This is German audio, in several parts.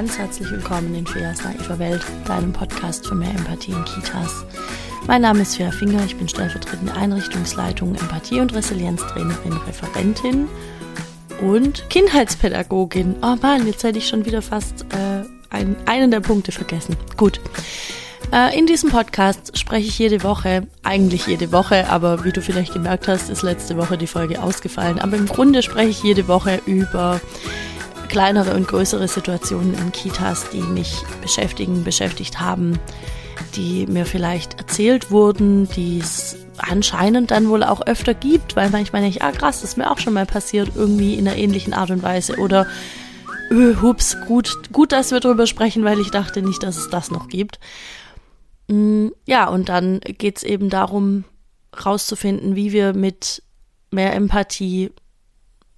ganz herzlich willkommen in Feas naiver Welt, deinem Podcast für mehr Empathie in Kitas. Mein Name ist Fea Finger, ich bin stellvertretende Einrichtungsleitung, Empathie- und Resilienztrainerin, Referentin und Kindheitspädagogin. Oh Mann, jetzt hätte ich schon wieder fast äh, ein, einen der Punkte vergessen. Gut. Äh, in diesem Podcast spreche ich jede Woche, eigentlich jede Woche, aber wie du vielleicht gemerkt hast, ist letzte Woche die Folge ausgefallen. Aber im Grunde spreche ich jede Woche über kleinere und größere Situationen in Kitas, die mich beschäftigen, beschäftigt haben, die mir vielleicht erzählt wurden, die es anscheinend dann wohl auch öfter gibt, weil manchmal denke ich, ah krass, das ist mir auch schon mal passiert, irgendwie in einer ähnlichen Art und Weise oder öh, hups, gut, gut, dass wir darüber sprechen, weil ich dachte nicht, dass es das noch gibt. Mm, ja, und dann geht es eben darum, rauszufinden, wie wir mit mehr Empathie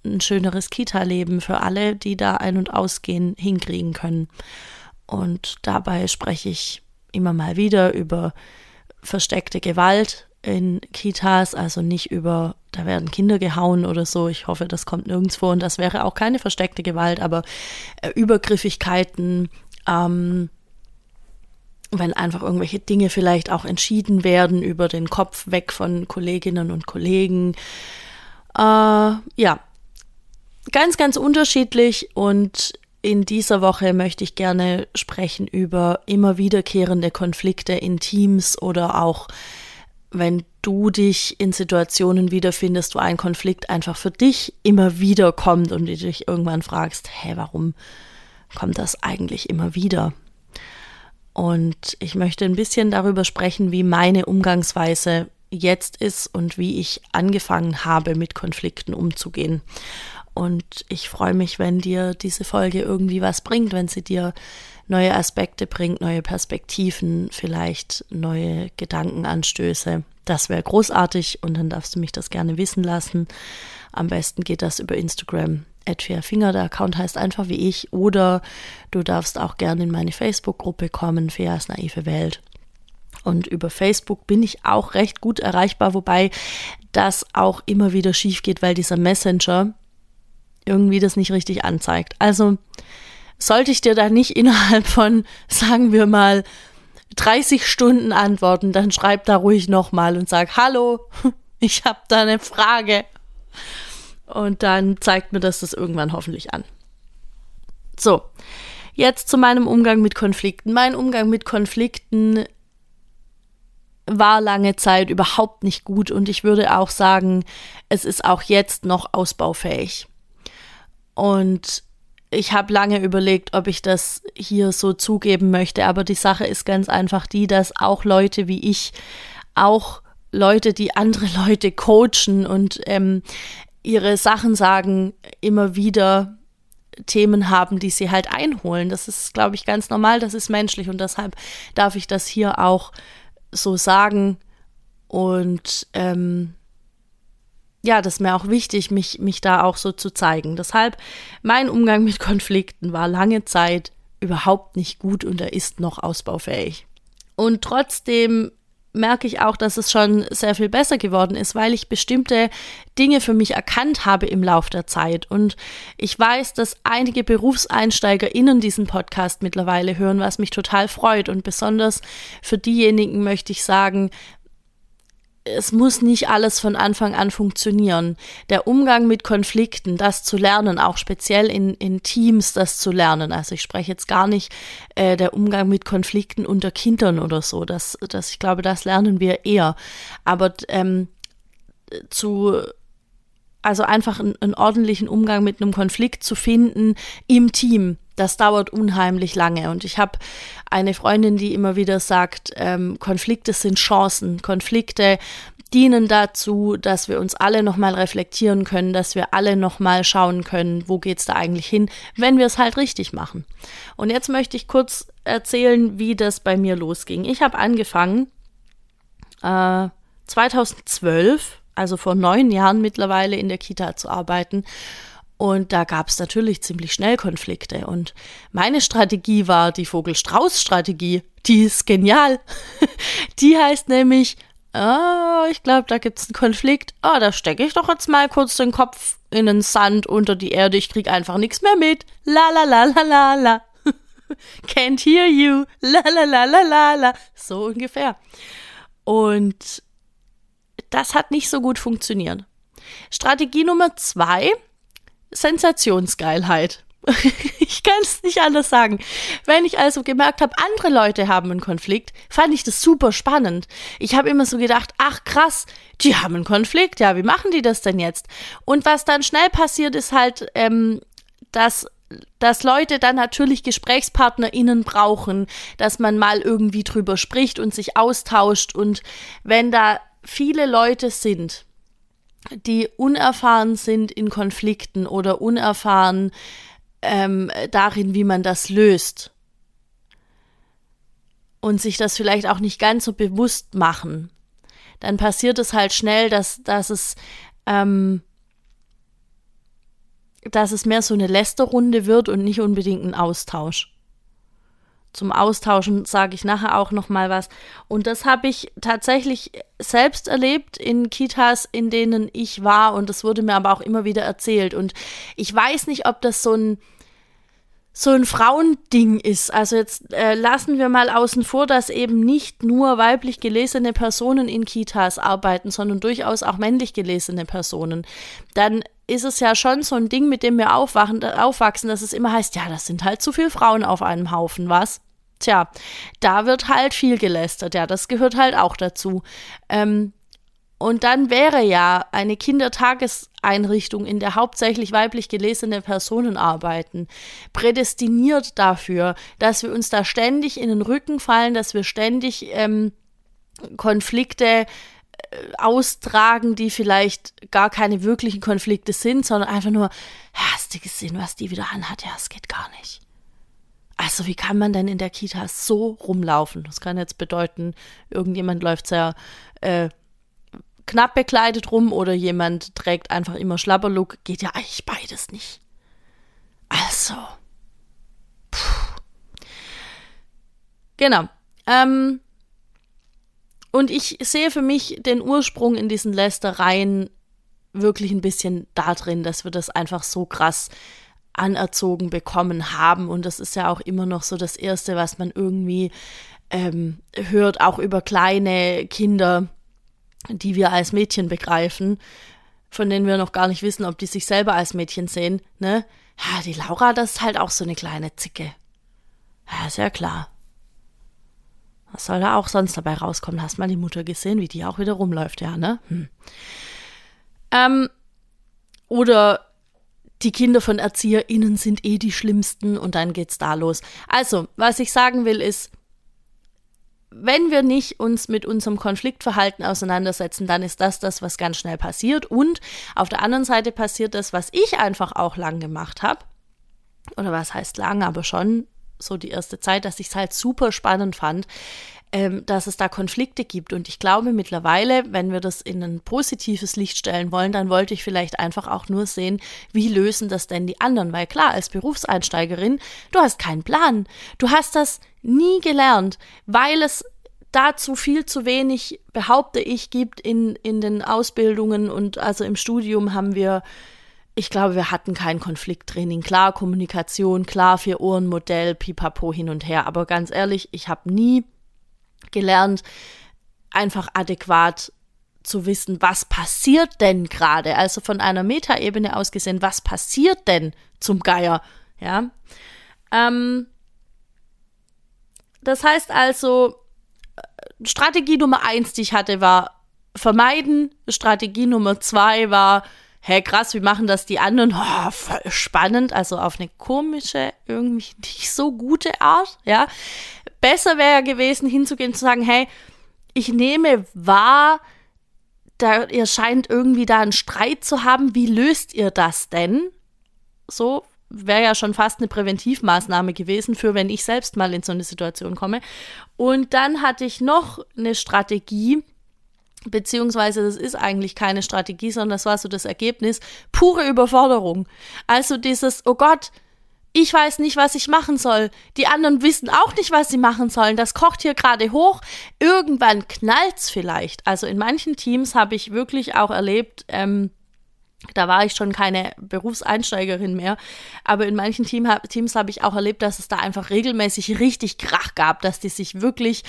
ein schöneres Kita-Leben für alle, die da ein- und ausgehen, hinkriegen können. Und dabei spreche ich immer mal wieder über versteckte Gewalt in Kitas, also nicht über, da werden Kinder gehauen oder so. Ich hoffe, das kommt nirgends vor und das wäre auch keine versteckte Gewalt, aber äh, Übergriffigkeiten, ähm, wenn einfach irgendwelche Dinge vielleicht auch entschieden werden über den Kopf weg von Kolleginnen und Kollegen. Äh, ja, ganz, ganz unterschiedlich und in dieser Woche möchte ich gerne sprechen über immer wiederkehrende Konflikte in Teams oder auch wenn du dich in Situationen wiederfindest, wo ein Konflikt einfach für dich immer wieder kommt und du dich irgendwann fragst, hä, warum kommt das eigentlich immer wieder? Und ich möchte ein bisschen darüber sprechen, wie meine Umgangsweise jetzt ist und wie ich angefangen habe, mit Konflikten umzugehen. Und ich freue mich, wenn dir diese Folge irgendwie was bringt, wenn sie dir neue Aspekte bringt, neue Perspektiven, vielleicht neue Gedankenanstöße. Das wäre großartig und dann darfst du mich das gerne wissen lassen. Am besten geht das über Instagram. Finger, der Account heißt einfach wie ich. Oder du darfst auch gerne in meine Facebook-Gruppe kommen, Feas naive Welt. Und über Facebook bin ich auch recht gut erreichbar, wobei das auch immer wieder schief geht, weil dieser Messenger, irgendwie das nicht richtig anzeigt. Also sollte ich dir da nicht innerhalb von, sagen wir mal, 30 Stunden antworten, dann schreib da ruhig nochmal und sag, hallo, ich habe da eine Frage. Und dann zeigt mir das das irgendwann hoffentlich an. So, jetzt zu meinem Umgang mit Konflikten. Mein Umgang mit Konflikten war lange Zeit überhaupt nicht gut und ich würde auch sagen, es ist auch jetzt noch ausbaufähig. Und ich habe lange überlegt, ob ich das hier so zugeben möchte, aber die Sache ist ganz einfach die, dass auch Leute wie ich, auch Leute, die andere Leute coachen und ähm, ihre Sachen sagen, immer wieder Themen haben, die sie halt einholen. Das ist, glaube ich, ganz normal, das ist menschlich und deshalb darf ich das hier auch so sagen und ähm, ja, das ist mir auch wichtig, mich, mich da auch so zu zeigen. Deshalb, mein Umgang mit Konflikten war lange Zeit überhaupt nicht gut und er ist noch ausbaufähig. Und trotzdem merke ich auch, dass es schon sehr viel besser geworden ist, weil ich bestimmte Dinge für mich erkannt habe im Lauf der Zeit. Und ich weiß, dass einige BerufseinsteigerInnen diesen Podcast mittlerweile hören, was mich total freut. Und besonders für diejenigen möchte ich sagen, es muss nicht alles von Anfang an funktionieren. Der Umgang mit Konflikten, das zu lernen, auch speziell in, in Teams das zu lernen. Also ich spreche jetzt gar nicht äh, der Umgang mit Konflikten unter Kindern oder so. Das, das, ich glaube, das lernen wir eher. Aber ähm, zu also einfach einen, einen ordentlichen Umgang mit einem Konflikt zu finden im Team, das dauert unheimlich lange. Und ich habe eine Freundin, die immer wieder sagt, ähm, Konflikte sind Chancen. Konflikte dienen dazu, dass wir uns alle nochmal reflektieren können, dass wir alle nochmal schauen können, wo geht's da eigentlich hin, wenn wir es halt richtig machen. Und jetzt möchte ich kurz erzählen, wie das bei mir losging. Ich habe angefangen äh, 2012, also vor neun Jahren mittlerweile in der Kita zu arbeiten und da gab es natürlich ziemlich schnell Konflikte. Und meine Strategie war die Vogel-Strauß-Strategie. Die ist genial. die heißt nämlich, oh, ich glaube, da gibt es einen Konflikt. Oh, da stecke ich doch jetzt mal kurz den Kopf in den Sand unter die Erde. Ich krieg einfach nichts mehr mit. La la la la la la. Can't hear you. La la la la la la. So ungefähr. Und das hat nicht so gut funktioniert. Strategie Nummer zwei, Sensationsgeilheit. ich kann es nicht anders sagen. Wenn ich also gemerkt habe, andere Leute haben einen Konflikt, fand ich das super spannend. Ich habe immer so gedacht, ach krass, die haben einen Konflikt, ja, wie machen die das denn jetzt? Und was dann schnell passiert, ist halt, ähm, dass dass Leute dann natürlich GesprächspartnerInnen brauchen, dass man mal irgendwie drüber spricht und sich austauscht. Und wenn da viele Leute sind, die unerfahren sind in Konflikten oder unerfahren ähm, darin, wie man das löst. Und sich das vielleicht auch nicht ganz so bewusst machen. Dann passiert es halt schnell, dass, dass es ähm, dass es mehr so eine Lästerrunde wird und nicht unbedingt ein Austausch. Zum Austauschen sage ich nachher auch noch mal was. Und das habe ich tatsächlich selbst erlebt in Kitas, in denen ich war. Und das wurde mir aber auch immer wieder erzählt. Und ich weiß nicht, ob das so ein so ein Frauending ist. Also jetzt äh, lassen wir mal außen vor, dass eben nicht nur weiblich gelesene Personen in Kitas arbeiten, sondern durchaus auch männlich gelesene Personen. Dann ist es ja schon so ein Ding, mit dem wir aufwachen, aufwachsen, dass es immer heißt, ja, das sind halt zu viele Frauen auf einem Haufen, was? Tja, da wird halt viel gelästert, ja, das gehört halt auch dazu. Ähm, und dann wäre ja eine Kindertageseinrichtung, in der hauptsächlich weiblich gelesene Personen arbeiten, prädestiniert dafür, dass wir uns da ständig in den Rücken fallen, dass wir ständig ähm, Konflikte äh, austragen, die vielleicht gar keine wirklichen Konflikte sind, sondern einfach nur, hast du gesehen, was die wieder anhat? Ja, es geht gar nicht. Also wie kann man denn in der Kita so rumlaufen? Das kann jetzt bedeuten, irgendjemand läuft sehr äh, knapp bekleidet rum oder jemand trägt einfach immer Schlabberlook, geht ja eigentlich beides nicht. Also. Puh. Genau. Ähm, und ich sehe für mich den Ursprung in diesen Lästereien wirklich ein bisschen da drin, dass wir das einfach so krass anerzogen bekommen haben. Und das ist ja auch immer noch so das Erste, was man irgendwie ähm, hört, auch über kleine Kinder, die wir als Mädchen begreifen, von denen wir noch gar nicht wissen, ob die sich selber als Mädchen sehen, ne? Ja, die Laura, das ist halt auch so eine kleine Zicke. Ja, ist ja klar. Was soll da auch sonst dabei rauskommen? Hast mal die Mutter gesehen, wie die auch wieder rumläuft, ja, ne? Hm. Ähm, oder die Kinder von ErzieherInnen sind eh die schlimmsten und dann geht's da los. Also, was ich sagen will, ist, wenn wir nicht uns mit unserem Konfliktverhalten auseinandersetzen, dann ist das das, was ganz schnell passiert. Und auf der anderen Seite passiert das, was ich einfach auch lang gemacht habe. Oder was heißt lang, aber schon so die erste Zeit, dass ich es halt super spannend fand, ähm, dass es da Konflikte gibt. Und ich glaube mittlerweile, wenn wir das in ein positives Licht stellen wollen, dann wollte ich vielleicht einfach auch nur sehen, wie lösen das denn die anderen. Weil klar, als Berufseinsteigerin, du hast keinen Plan. Du hast das nie gelernt, weil es dazu viel zu wenig, behaupte ich, gibt in, in den Ausbildungen und also im Studium haben wir ich glaube, wir hatten kein Konflikttraining. Klar, Kommunikation, klar, Vier-Ohren-Modell, pipapo hin und her. Aber ganz ehrlich, ich habe nie gelernt, einfach adäquat zu wissen, was passiert denn gerade? Also von einer Metaebene aus gesehen, was passiert denn zum Geier? Ja. Ähm, das heißt also, äh, Strategie Nummer eins, die ich hatte, war vermeiden. Strategie Nummer zwei war, hä, krass, wie machen das die anderen? Oh, voll spannend, also auf eine komische, irgendwie nicht so gute Art, ja besser wäre gewesen, hinzugehen und zu sagen, hey, ich nehme wahr, da, ihr scheint irgendwie da einen Streit zu haben. Wie löst ihr das denn? So wäre ja schon fast eine Präventivmaßnahme gewesen für, wenn ich selbst mal in so eine Situation komme. Und dann hatte ich noch eine Strategie, beziehungsweise das ist eigentlich keine Strategie, sondern das war so das Ergebnis, pure Überforderung. Also dieses, oh Gott, ich weiß nicht, was ich machen soll. Die anderen wissen auch nicht, was sie machen sollen. Das kocht hier gerade hoch. Irgendwann knallt's vielleicht. Also in manchen Teams habe ich wirklich auch erlebt, ähm, Da war ich schon keine Berufseinsteigerin mehr. Aber in manchen Team, Teams habe ich auch erlebt, dass es da einfach regelmäßig richtig Krach gab, dass die sich wirklich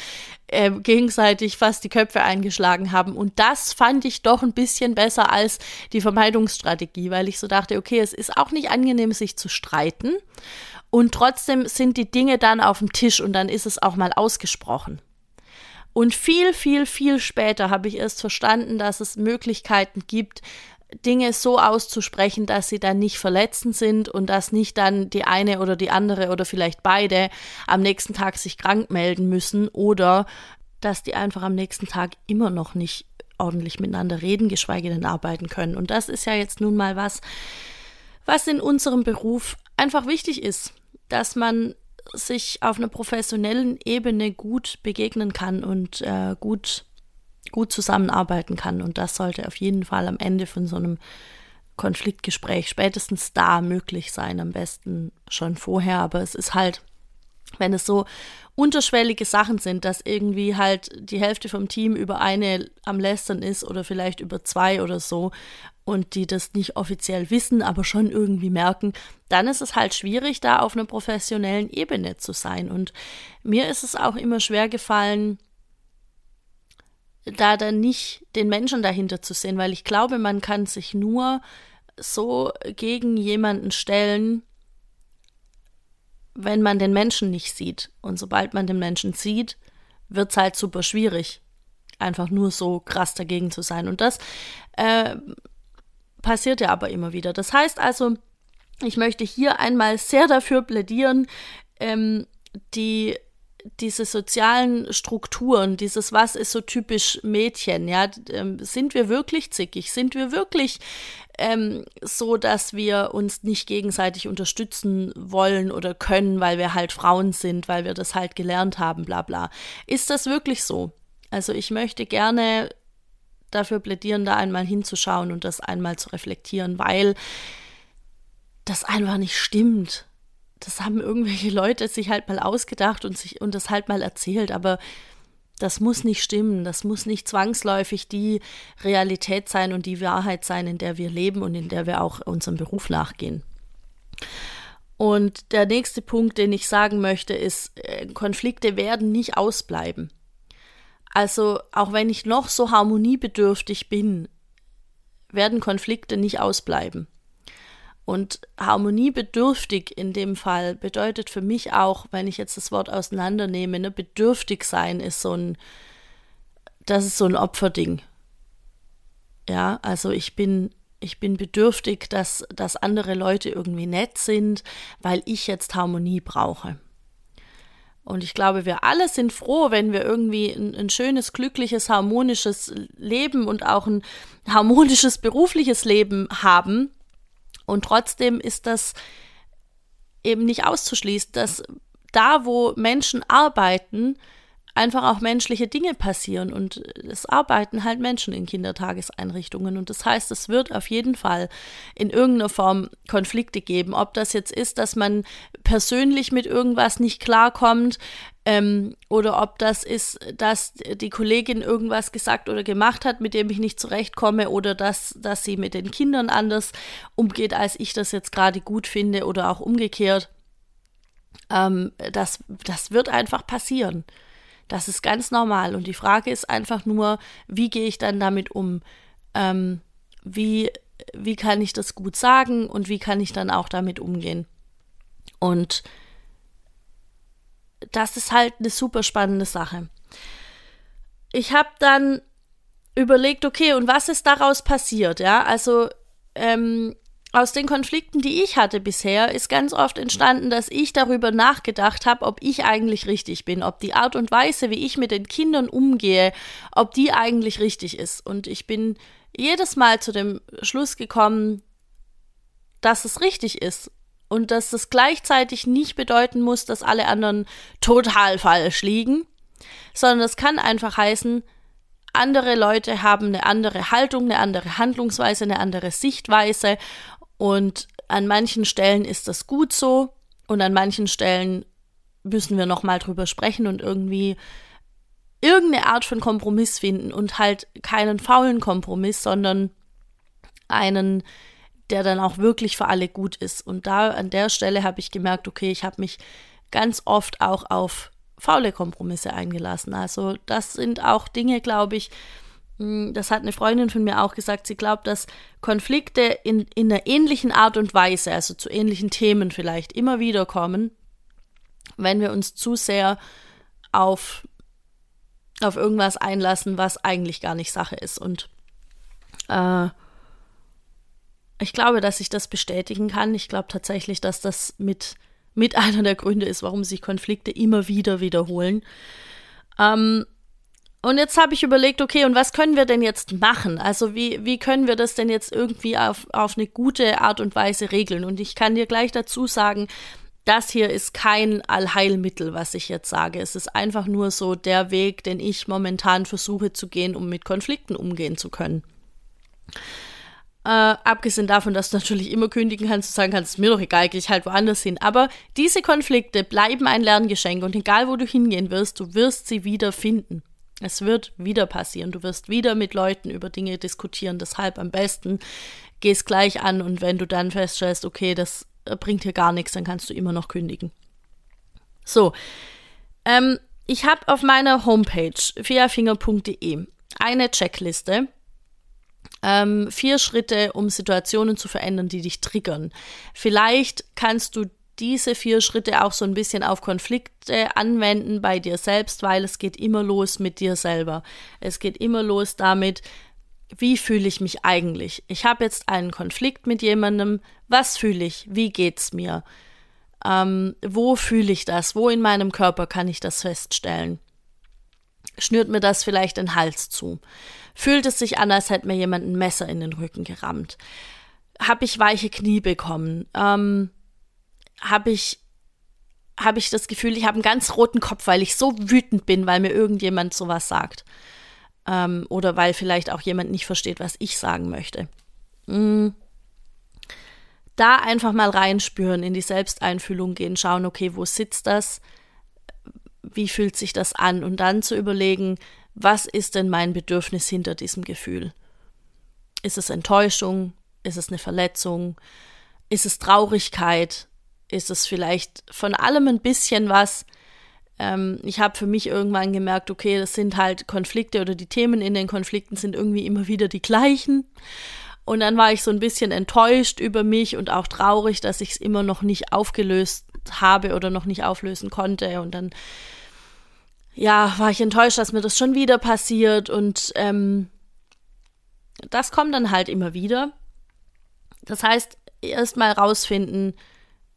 äh, gegenseitig fast die Köpfe eingeschlagen haben. Und das fand ich doch ein bisschen besser als die Vermeidungsstrategie, weil ich so dachte, okay, es ist auch nicht angenehm, sich zu streiten. Und trotzdem sind die Dinge dann auf dem Tisch und dann ist es auch mal ausgesprochen. Und viel, viel, viel später habe ich erst verstanden, dass es Möglichkeiten gibt, Dinge so auszusprechen, dass sie dann nicht verletzend sind und dass nicht dann die eine oder die andere oder vielleicht beide am nächsten Tag sich krank melden müssen oder dass die einfach am nächsten Tag immer noch nicht ordentlich miteinander reden, geschweige denn arbeiten können. Und das ist ja jetzt nun mal was, was in unserem Beruf einfach wichtig ist, dass man sich auf einer professionellen Ebene gut begegnen kann und äh, gut gut zusammenarbeiten kann. Und das sollte auf jeden Fall am Ende von so einem Konfliktgespräch spätestens da möglich sein, am besten schon vorher. Aber es ist halt, wenn es so unterschwellige Sachen sind, dass irgendwie halt die Hälfte vom Team über eine am Lästern ist oder vielleicht über zwei oder so und die das nicht offiziell wissen, aber schon irgendwie merken, dann ist es halt schwierig, da auf einer professionellen Ebene zu sein. Und mir ist es auch immer schwer gefallen, da dann nicht den Menschen dahinter zu sehen, weil ich glaube, man kann sich nur so gegen jemanden stellen, wenn man den Menschen nicht sieht. Und sobald man den Menschen sieht, wird es halt super schwierig, einfach nur so krass dagegen zu sein. Und das äh, passiert ja aber immer wieder. Das heißt also, ich möchte hier einmal sehr dafür plädieren, ähm, die diese sozialen Strukturen, dieses was ist so typisch Mädchen, ja, ähm, sind wir wirklich zickig? Sind wir wirklich ähm, so, dass wir uns nicht gegenseitig unterstützen wollen oder können, weil wir halt Frauen sind, weil wir das halt gelernt haben, bla bla. Ist das wirklich so? Also ich möchte gerne dafür plädieren, da einmal hinzuschauen und das einmal zu reflektieren, weil das einfach nicht stimmt das haben irgendwelche Leute sich halt mal ausgedacht und sich und das halt mal erzählt, aber das muss nicht stimmen, das muss nicht zwangsläufig die Realität sein und die Wahrheit sein, in der wir leben und in der wir auch unserem Beruf nachgehen. Und der nächste Punkt, den ich sagen möchte, ist, äh, Konflikte werden nicht ausbleiben. Also auch wenn ich noch so harmoniebedürftig bin, werden Konflikte nicht ausbleiben. Und harmoniebedürftig in dem Fall bedeutet für mich auch, wenn ich jetzt das Wort auseinandernehme, ne, bedürftig sein ist so ein, das ist so ein Opferding. Ja, also ich bin, ich bin bedürftig, dass, dass andere Leute irgendwie nett sind, weil ich jetzt Harmonie brauche. Und ich glaube, wir alle sind froh, wenn wir irgendwie ein, ein, schönes, glückliches, harmonisches Leben und auch ein harmonisches berufliches Leben haben. Und trotzdem ist das eben nicht auszuschließen, dass da, wo Menschen arbeiten, einfach auch menschliche Dinge passieren und es arbeiten halt Menschen in Kindertageseinrichtungen und das heißt, es wird auf jeden Fall in irgendeiner Form Konflikte geben, ob das jetzt ist, dass man persönlich mit irgendwas nicht klarkommt ähm, oder ob das ist, dass die Kollegin irgendwas gesagt oder gemacht hat, mit dem ich nicht zurechtkomme oder dass, dass sie mit den Kindern anders umgeht, als ich das jetzt gerade gut finde oder auch umgekehrt. Ähm, das, das wird einfach passieren. Das ist ganz normal. Und die Frage ist einfach nur, wie gehe ich dann damit um? Ähm, wie, wie kann ich das gut sagen und wie kann ich dann auch damit umgehen? Und das ist halt eine super spannende Sache. Ich habe dann überlegt, okay, und was ist daraus passiert? Ja, also ähm, aus den Konflikten, die ich hatte bisher, ist ganz oft entstanden, dass ich darüber nachgedacht habe, ob ich eigentlich richtig bin, ob die Art und Weise, wie ich mit den Kindern umgehe, ob die eigentlich richtig ist. Und ich bin jedes Mal zu dem Schluss gekommen, dass es richtig ist. Und dass es gleichzeitig nicht bedeuten muss, dass alle anderen total falsch liegen, sondern es kann einfach heißen, andere Leute haben eine andere Haltung, eine andere Handlungsweise, eine andere Sichtweise und an manchen Stellen ist das gut so und an manchen Stellen müssen wir nochmal drüber sprechen und irgendwie irgendeine Art von Kompromiss finden und halt keinen faulen Kompromiss, sondern einen, der dann auch wirklich für alle gut ist. Und da an der Stelle habe ich gemerkt, okay, ich habe mich ganz oft auch auf faule Kompromisse eingelassen. Also das sind auch Dinge, glaube ich, das hat eine Freundin von mir auch gesagt, sie glaubt, dass Konflikte in, in einer ähnlichen Art und Weise, also zu ähnlichen Themen vielleicht, immer wieder kommen, wenn wir uns zu sehr auf, auf irgendwas einlassen, was eigentlich gar nicht Sache ist. Und äh, ich glaube, dass ich das bestätigen kann. Ich glaube tatsächlich, dass das mit, mit einer der Gründe ist, warum sich Konflikte immer wieder wiederholen. Ähm, und jetzt habe ich überlegt, okay, und was können wir denn jetzt machen? Also wie, wie können wir das denn jetzt irgendwie auf, auf eine gute Art und Weise regeln? Und ich kann dir gleich dazu sagen, das hier ist kein Allheilmittel, was ich jetzt sage. Es ist einfach nur so der Weg, den ich momentan versuche zu gehen, um mit Konflikten umgehen zu können. Äh, abgesehen davon, dass du natürlich immer kündigen kannst, du sagen kannst, ist mir doch egal, gehe ich halt woanders hin. Aber diese Konflikte bleiben ein Lerngeschenk und egal wo du hingehen wirst, du wirst sie wieder finden. Es wird wieder passieren. Du wirst wieder mit Leuten über Dinge diskutieren. Deshalb am besten geh es gleich an und wenn du dann feststellst, okay, das bringt hier gar nichts, dann kannst du immer noch kündigen. So, ähm, ich habe auf meiner Homepage fiafinger.de eine Checkliste. Ähm, vier Schritte, um Situationen zu verändern, die dich triggern. Vielleicht kannst du diese vier Schritte auch so ein bisschen auf Konflikte anwenden bei dir selbst, weil es geht immer los mit dir selber. Es geht immer los damit, wie fühle ich mich eigentlich? Ich habe jetzt einen Konflikt mit jemandem. Was fühle ich? Wie geht's mir? Ähm, wo fühle ich das? Wo in meinem Körper kann ich das feststellen? Schnürt mir das vielleicht den Hals zu? Fühlt es sich an, als hätte mir jemand ein Messer in den Rücken gerammt? Habe ich weiche Knie bekommen? Ähm, habe ich habe ich das Gefühl, ich habe einen ganz roten Kopf, weil ich so wütend bin, weil mir irgendjemand sowas sagt. Ähm, oder weil vielleicht auch jemand nicht versteht, was ich sagen möchte. Mm. Da einfach mal reinspüren, in die Selbsteinfühlung gehen, schauen, okay, wo sitzt das? Wie fühlt sich das an? Und dann zu überlegen, was ist denn mein Bedürfnis hinter diesem Gefühl? Ist es Enttäuschung? Ist es eine Verletzung? Ist es Traurigkeit? Ist es vielleicht von allem ein bisschen was. Ähm, ich habe für mich irgendwann gemerkt, okay, das sind halt Konflikte oder die Themen in den Konflikten sind irgendwie immer wieder die gleichen. Und dann war ich so ein bisschen enttäuscht über mich und auch traurig, dass ich es immer noch nicht aufgelöst habe oder noch nicht auflösen konnte. Und dann, ja, war ich enttäuscht, dass mir das schon wieder passiert. Und ähm, das kommt dann halt immer wieder. Das heißt, erst mal rausfinden,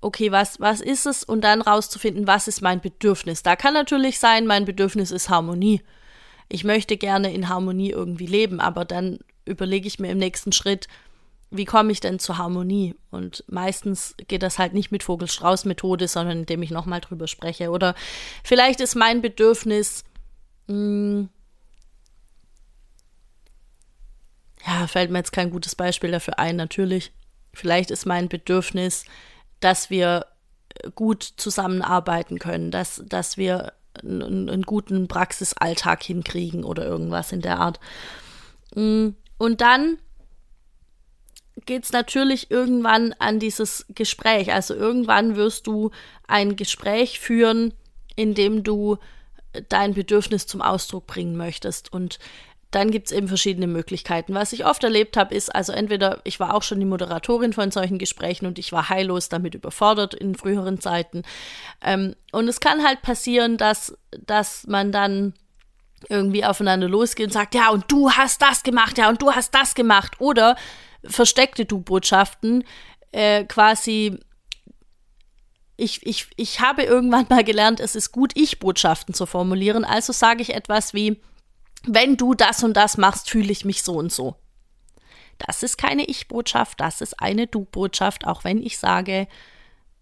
okay, was, was ist es? Und dann rauszufinden, was ist mein Bedürfnis. Da kann natürlich sein, mein Bedürfnis ist Harmonie. Ich möchte gerne in Harmonie irgendwie leben, aber dann überlege ich mir im nächsten Schritt, wie komme ich denn zur Harmonie? Und meistens geht das halt nicht mit Vogel-Strauß-Methode, sondern indem ich nochmal drüber spreche. Oder vielleicht ist mein Bedürfnis, mh, hm, ja, fällt mir jetzt kein gutes Beispiel dafür ein, natürlich. Vielleicht ist mein Bedürfnis, dass wir gut zusammenarbeiten können, dass, dass wir einen, einen guten Praxisalltag hinkriegen oder irgendwas in der Art. Mm, und dann geht es natürlich irgendwann an dieses Gespräch. Also irgendwann wirst du ein Gespräch führen, in dem du dein Bedürfnis zum Ausdruck bringen möchtest. Und dann gibt es eben verschiedene Möglichkeiten. Was ich oft erlebt habe, ist also entweder, ich war auch schon die Moderatorin von solchen Gesprächen und ich war heillos damit überfordert in früheren Zeiten. Ähm, und es kann halt passieren, dass, dass man dann irgendwie aufeinander losgeht und sagt, ja, und du hast das gemacht, ja, und du hast das gemacht. Oder versteckte Du-Botschaften, äh, quasi ich, ich, ich habe irgendwann mal gelernt, es ist gut, Ich-Botschaften zu formulieren. Also sage ich etwas wie, wenn du das und das machst, fühle ich mich so und so. Das ist keine Ich-Botschaft, das ist eine Du-Botschaft. Auch wenn ich sage,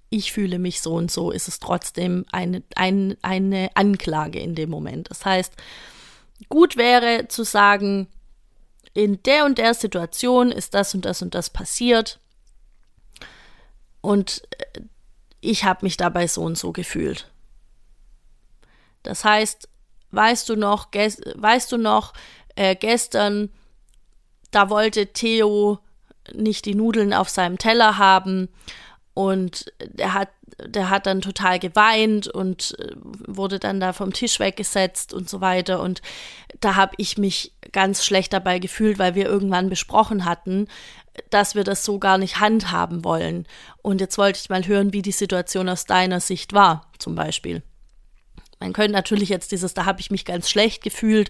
ich fühle mich so und so, ist es trotzdem eine, ein, eine Anklage in dem Moment. Das heißt, gut wäre zu sagen, in der und der Situation ist das und das und das passiert und äh, ich habe mich dabei so und so gefühlt. Das heißt, Weißt du noch, weißt du noch, äh, gestern, da wollte Theo nicht die Nudeln auf seinem Teller haben und er hat, der hat dann total geweint und äh, wurde dann da vom Tisch weggesetzt und so weiter. Und da habe ich mich ganz schlecht dabei gefühlt, weil wir irgendwann besprochen hatten, dass wir das so gar nicht handhaben wollen. Und jetzt wollte ich mal hören, wie die Situation aus deiner Sicht war, zum Beispiel. Man könnte natürlich jetzt dieses, da habe ich mich ganz schlecht gefühlt,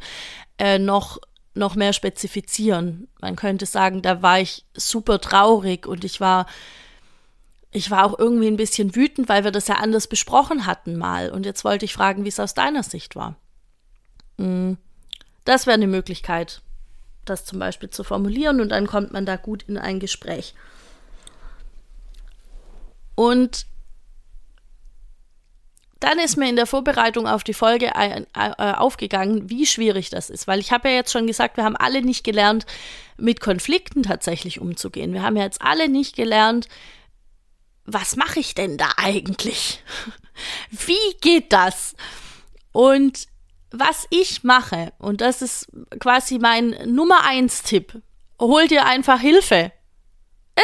äh, noch noch mehr spezifizieren. Man könnte sagen, da war ich super traurig und ich war ich war auch irgendwie ein bisschen wütend, weil wir das ja anders besprochen hatten mal. Und jetzt wollte ich fragen, wie es aus deiner Sicht war. Hm, das wäre eine Möglichkeit, das zum Beispiel zu formulieren und dann kommt man da gut in ein Gespräch. Und dann ist mir in der Vorbereitung auf die Folge äh, aufgegangen, wie schwierig das ist, weil ich habe ja jetzt schon gesagt, wir haben alle nicht gelernt, mit Konflikten tatsächlich umzugehen. Wir haben ja jetzt alle nicht gelernt, was mache ich denn da eigentlich? Wie geht das? Und was ich mache, und das ist quasi mein Nummer eins Tipp, hol dir einfach Hilfe.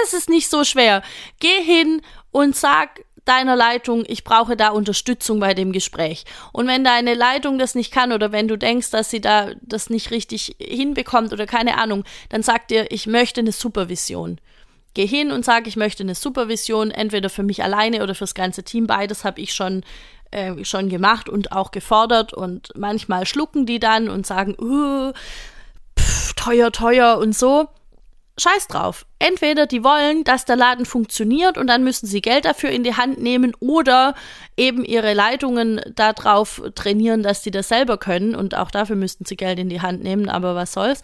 Es ist nicht so schwer. Geh hin und sag deiner Leitung, ich brauche da Unterstützung bei dem Gespräch. Und wenn deine Leitung das nicht kann oder wenn du denkst, dass sie da das nicht richtig hinbekommt oder keine Ahnung, dann sag dir, ich möchte eine Supervision. Geh hin und sag, ich möchte eine Supervision, entweder für mich alleine oder fürs ganze Team. Beides habe ich schon, äh, schon gemacht und auch gefordert. Und manchmal schlucken die dann und sagen, uh, pff, teuer, teuer und so. Scheiß drauf. Entweder die wollen, dass der Laden funktioniert und dann müssen sie Geld dafür in die Hand nehmen oder eben ihre Leitungen darauf trainieren, dass sie das selber können und auch dafür müssten sie Geld in die Hand nehmen, aber was soll's.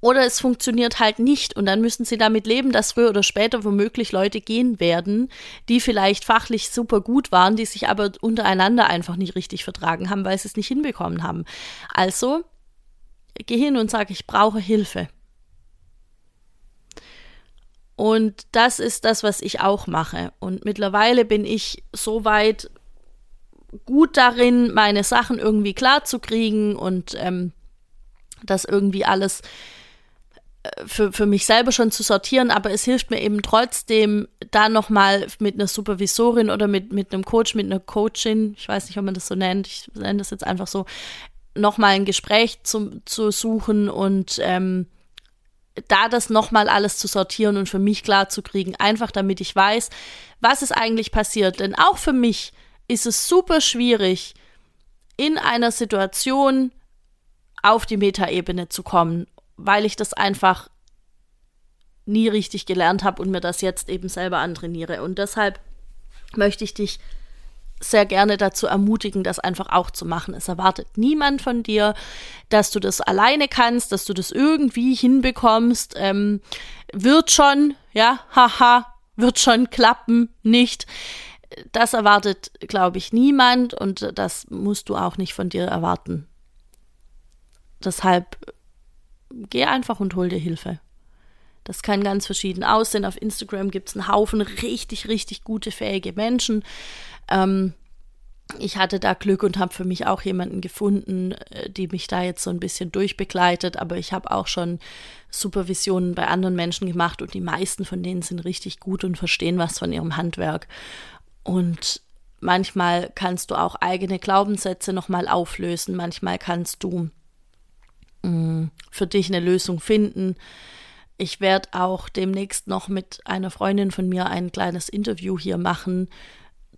Oder es funktioniert halt nicht und dann müssen sie damit leben, dass früher oder später womöglich Leute gehen werden, die vielleicht fachlich super gut waren, die sich aber untereinander einfach nicht richtig vertragen haben, weil sie es nicht hinbekommen haben. Also geh hin und sag, ich brauche Hilfe. Und das ist das, was ich auch mache. Und mittlerweile bin ich so weit gut darin, meine Sachen irgendwie klar zu kriegen und ähm, das irgendwie alles für, für mich selber schon zu sortieren, aber es hilft mir eben trotzdem, da nochmal mit einer Supervisorin oder mit, mit einem Coach, mit einer Coachin, ich weiß nicht, ob man das so nennt, ich nenne das jetzt einfach so, nochmal ein Gespräch zu, zu suchen und ähm, da das nochmal alles zu sortieren und für mich klar zu kriegen, einfach damit ich weiß, was ist eigentlich passiert. Denn auch für mich ist es super schwierig, in einer Situation auf die Metaebene zu kommen weil ich das einfach nie richtig gelernt habe und mir das jetzt eben selber antrainiere. Und deshalb möchte ich dich sehr gerne dazu ermutigen, das einfach auch zu machen. Es erwartet niemand von dir, dass du das alleine kannst, dass du das irgendwie hinbekommst. Ähm, wird schon, ja, haha, wird schon klappen, nicht. Das erwartet, glaube ich, niemand und das musst du auch nicht von dir erwarten. Deshalb geh einfach und hol dir Hilfe. Das kann ganz verschieden aussehen. Auf Instagram gibt es einen Haufen richtig, richtig gute, fähige Menschen. Ähm, ich hatte da Glück und habe für mich auch jemanden gefunden, äh, die mich da jetzt so ein bisschen durchbegleitet. Aber ich habe auch schon Supervisionen bei anderen Menschen gemacht und die meisten von denen sind richtig gut und verstehen was von ihrem Handwerk. Und manchmal kannst du auch eigene Glaubenssätze nochmal auflösen. Manchmal kannst du Mm, für dich eine Lösung finden. Ich werde auch demnächst noch mit einer Freundin von mir ein kleines Interview hier machen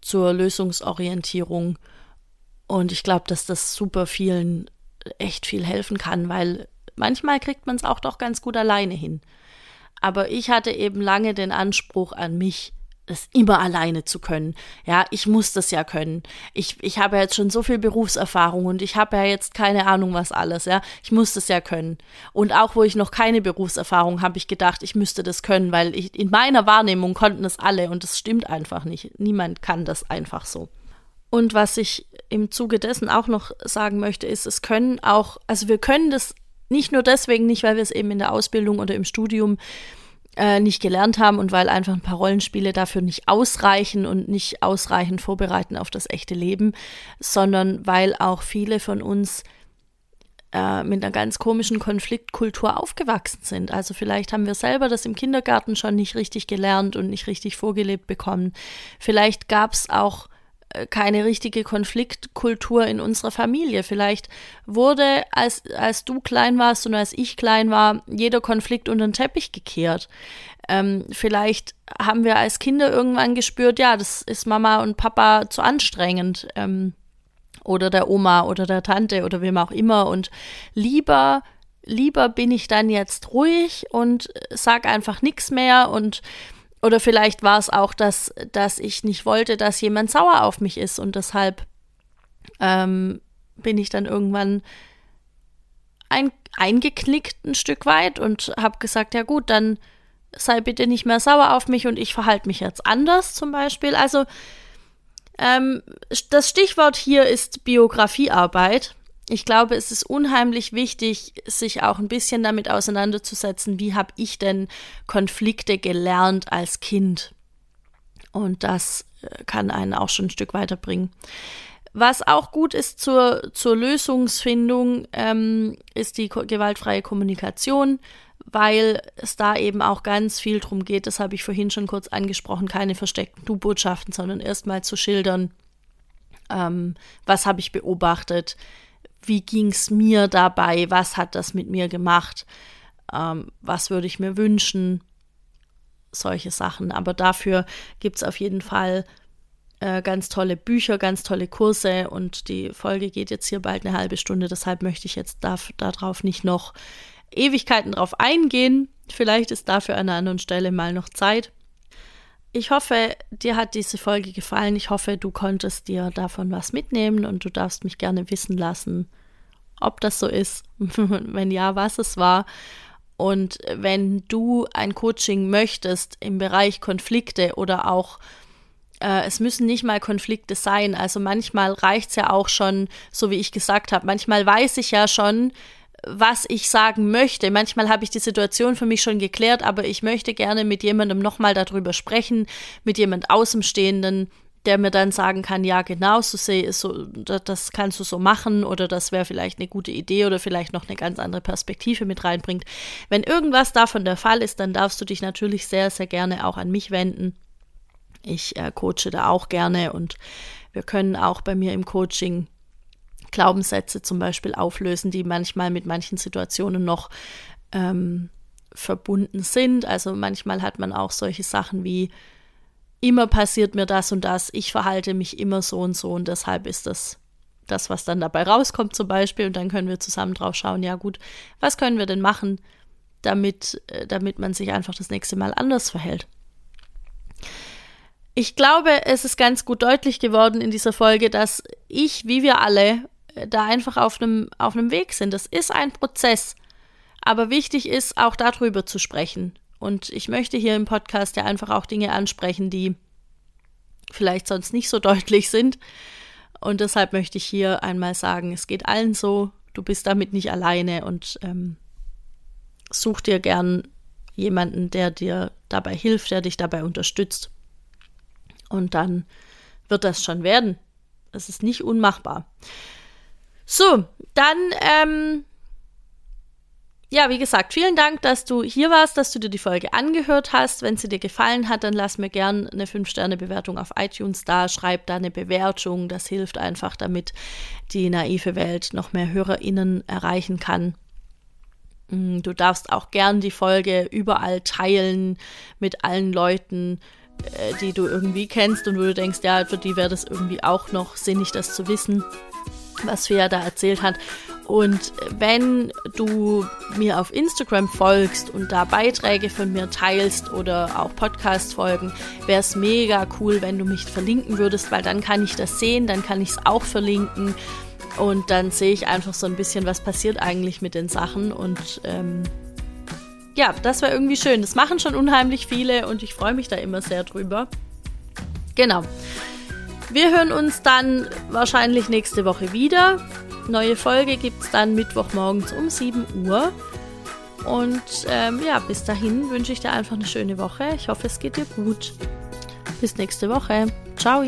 zur Lösungsorientierung. Und ich glaube, dass das super vielen echt viel helfen kann, weil manchmal kriegt man es auch doch ganz gut alleine hin. Aber ich hatte eben lange den Anspruch an mich, das immer alleine zu können. Ja, ich muss das ja können. Ich, ich habe ja jetzt schon so viel Berufserfahrung und ich habe ja jetzt keine Ahnung was alles, ja. Ich muss das ja können. Und auch wo ich noch keine Berufserfahrung habe ich gedacht, ich müsste das können, weil ich, in meiner Wahrnehmung konnten es alle und das stimmt einfach nicht. Niemand kann das einfach so. Und was ich im Zuge dessen auch noch sagen möchte, ist, es können auch, also wir können das nicht nur deswegen nicht, weil wir es eben in der Ausbildung oder im Studium äh, nicht gelernt haben und weil einfach ein paar Rollenspiele dafür nicht ausreichen und nicht ausreichend vorbereiten auf das echte Leben, sondern weil auch viele von uns äh, mit einer ganz komischen Konfliktkultur aufgewachsen sind. Also vielleicht haben wir selber das im Kindergarten schon nicht richtig gelernt und nicht richtig vorgelebt bekommen. Vielleicht gab es auch keine richtige Konfliktkultur in unserer Familie. Vielleicht wurde, als, als du klein warst und als ich klein war, jeder Konflikt unter den Teppich gekehrt. Ähm, vielleicht haben wir als Kinder irgendwann gespürt, ja, das ist Mama und Papa zu anstrengend. Ähm, oder der Oma oder der Tante oder wem auch immer. Und lieber, lieber bin ich dann jetzt ruhig und sag einfach nichts mehr und oder vielleicht war es auch, dass, dass ich nicht wollte, dass jemand sauer auf mich ist und deshalb ähm, bin ich dann irgendwann ein, eingeknickt ein Stück weit und habe gesagt, ja gut, dann sei bitte nicht mehr sauer auf mich und ich verhalte mich jetzt anders zum Beispiel. Also ähm, das Stichwort hier ist Biografiearbeit. Ich glaube, es ist unheimlich wichtig, sich auch ein bisschen damit auseinanderzusetzen, wie habe ich denn Konflikte gelernt als Kind. Und das äh, kann einen auch schon ein Stück weiterbringen. Was auch gut ist zur, zur Lösungsfindung, ähm, ist die gewaltfreie Kommunikation weil es da eben auch ganz viel drum geht, das habe ich vorhin schon kurz angesprochen, keine versteckten Du-Botschaften, sondern erstmal zu schildern, ähm, was habe ich beobachtet, wie ging es mir dabei, was hat das mit mir gemacht, ähm, was würde ich mir wünschen, solche Sachen. Aber dafür gibt es auf jeden Fall äh, ganz tolle Bücher, ganz tolle Kurse und die Folge geht jetzt hier bald eine halbe Stunde, deshalb möchte ich jetzt darauf nicht noch Ewigkeiten drauf eingehen. Vielleicht ist dafür an einer anderen Stelle mal noch Zeit. Ich hoffe, dir hat diese Folge gefallen. Ich hoffe, du konntest dir davon was mitnehmen und du darfst mich gerne wissen lassen, ob das so ist. wenn ja, was es war. Und wenn du ein Coaching möchtest im Bereich Konflikte oder auch äh, es müssen nicht mal Konflikte sein. Also manchmal reicht es ja auch schon, so wie ich gesagt habe. Manchmal weiß ich ja schon, was ich sagen möchte. Manchmal habe ich die Situation für mich schon geklärt, aber ich möchte gerne mit jemandem nochmal darüber sprechen, mit jemand Außenstehenden, der mir dann sagen kann, ja, genau, so, so das kannst du so machen oder das wäre vielleicht eine gute Idee oder vielleicht noch eine ganz andere Perspektive mit reinbringt. Wenn irgendwas davon der Fall ist, dann darfst du dich natürlich sehr, sehr gerne auch an mich wenden. Ich äh, coache da auch gerne und wir können auch bei mir im Coaching Glaubenssätze zum Beispiel auflösen, die manchmal mit manchen Situationen noch ähm, verbunden sind. Also manchmal hat man auch solche Sachen wie, immer passiert mir das und das, ich verhalte mich immer so und so und deshalb ist das das, was dann dabei rauskommt zum Beispiel und dann können wir zusammen drauf schauen, ja gut, was können wir denn machen, damit, äh, damit man sich einfach das nächste Mal anders verhält. Ich glaube, es ist ganz gut deutlich geworden in dieser Folge, dass ich, wie wir alle, da einfach auf einem, auf einem Weg sind. Das ist ein Prozess. Aber wichtig ist, auch darüber zu sprechen. Und ich möchte hier im Podcast ja einfach auch Dinge ansprechen, die vielleicht sonst nicht so deutlich sind. Und deshalb möchte ich hier einmal sagen, es geht allen so, du bist damit nicht alleine und ähm, such dir gern jemanden, der dir dabei hilft, der dich dabei unterstützt. Und dann wird das schon werden. Es ist nicht unmachbar. So, dann, ähm, ja, wie gesagt, vielen Dank, dass du hier warst, dass du dir die Folge angehört hast. Wenn sie dir gefallen hat, dann lass mir gern eine 5-Sterne-Bewertung auf iTunes da. Schreib da eine Bewertung. Das hilft einfach, damit die naive Welt noch mehr HörerInnen erreichen kann. Mm, du darfst auch gern die Folge überall teilen mit allen Leuten, äh, die du irgendwie kennst und wo du denkst, ja, für die wäre das irgendwie auch noch sinnig, das zu wissen was Fia da erzählt hat. Und wenn du mir auf Instagram folgst und da Beiträge von mir teilst oder auch Podcast-Folgen, wäre es mega cool, wenn du mich verlinken würdest, weil dann kann ich das sehen, dann kann ich es auch verlinken und dann sehe ich einfach so ein bisschen, was passiert eigentlich mit den Sachen und ähm, ja, das wäre irgendwie schön. Das machen schon unheimlich viele und ich freue mich da immer sehr drüber. Genau. Wir hören uns dann wahrscheinlich nächste Woche wieder. Neue Folge gibt es dann Mittwochmorgens um 7 Uhr. Und ähm, ja, bis dahin wünsche ich dir einfach eine schöne Woche. Ich hoffe, es geht dir gut. Bis nächste Woche. Ciao.